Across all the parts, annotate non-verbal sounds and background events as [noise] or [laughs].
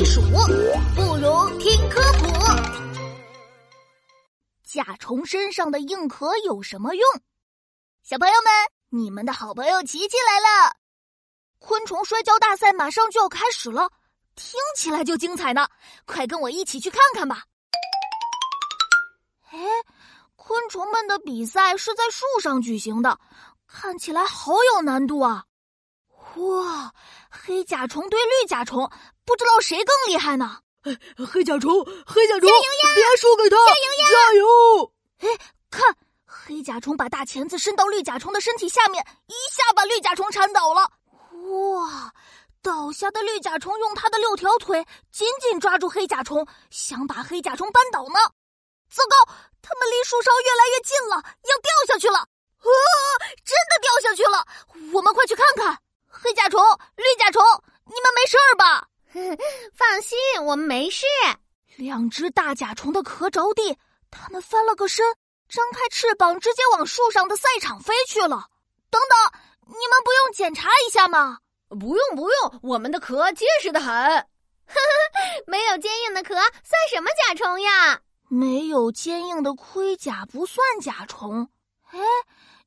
避暑，不如听科普。甲虫身上的硬壳有什么用？小朋友们，你们的好朋友琪琪来了！昆虫摔跤大赛马上就要开始了，听起来就精彩呢！快跟我一起去看看吧。哎，昆虫们的比赛是在树上举行的，看起来好有难度啊！哇，黑甲虫对绿甲虫，不知道谁更厉害呢？黑甲虫，黑甲虫！别输给他！加油呀！加油！哎，看，黑甲虫把大钳子伸到绿甲虫的身体下面，一下把绿甲虫缠倒了。哇！倒下的绿甲虫用它的六条腿紧紧抓住黑甲虫，想把黑甲虫扳倒呢。糟糕，它们离树梢越来越近了，要掉下去了！啊，真的掉下去了！我们快去看看。黑甲虫、绿甲虫，你们没事吧？放心，我们没事。两只大甲虫的壳着地，它们翻了个身，张开翅膀，直接往树上的赛场飞去了。等等，你们不用检查一下吗？不用不用，我们的壳结实的很。呵 [laughs] 呵没有坚硬的壳，算什么甲虫呀？没有坚硬的盔甲不算甲虫。哎，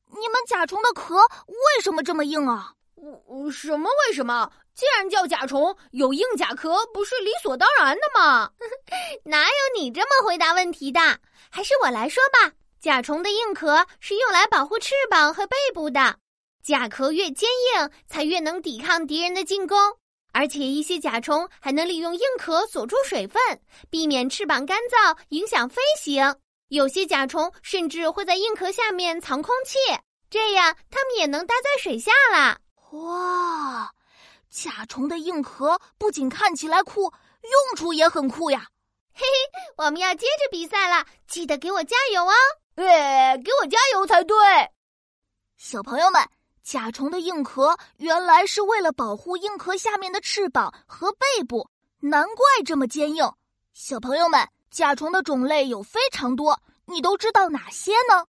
你们甲虫的壳为什么这么硬啊？我什么为什么？既然叫甲虫，有硬甲壳不是理所当然的吗？[laughs] 哪有你这么回答问题的？还是我来说吧。甲虫的硬壳是用来保护翅膀和背部的，甲壳越坚硬，才越能抵抗敌人的进攻。而且一些甲虫还能利用硬壳锁住水分，避免翅膀干燥影响飞行。有些甲虫甚至会在硬壳下面藏空气，这样它们也能待在水下啦。哇，甲虫的硬壳不仅看起来酷，用处也很酷呀！嘿嘿，我们要接着比赛了，记得给我加油哦！哎，给我加油才对。小朋友们，甲虫的硬壳原来是为了保护硬壳下面的翅膀和背部，难怪这么坚硬。小朋友们，甲虫的种类有非常多，你都知道哪些呢？